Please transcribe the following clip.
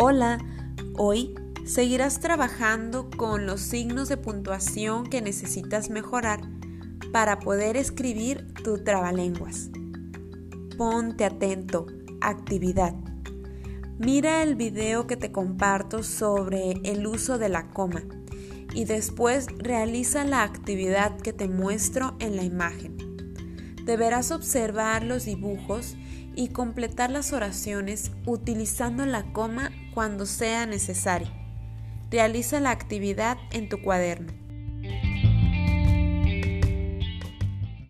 Hola, hoy seguirás trabajando con los signos de puntuación que necesitas mejorar para poder escribir tu trabalenguas. Ponte atento, actividad. Mira el video que te comparto sobre el uso de la coma y después realiza la actividad que te muestro en la imagen. Deberás observar los dibujos y completar las oraciones utilizando la coma cuando sea necesario. Realiza la actividad en tu cuaderno.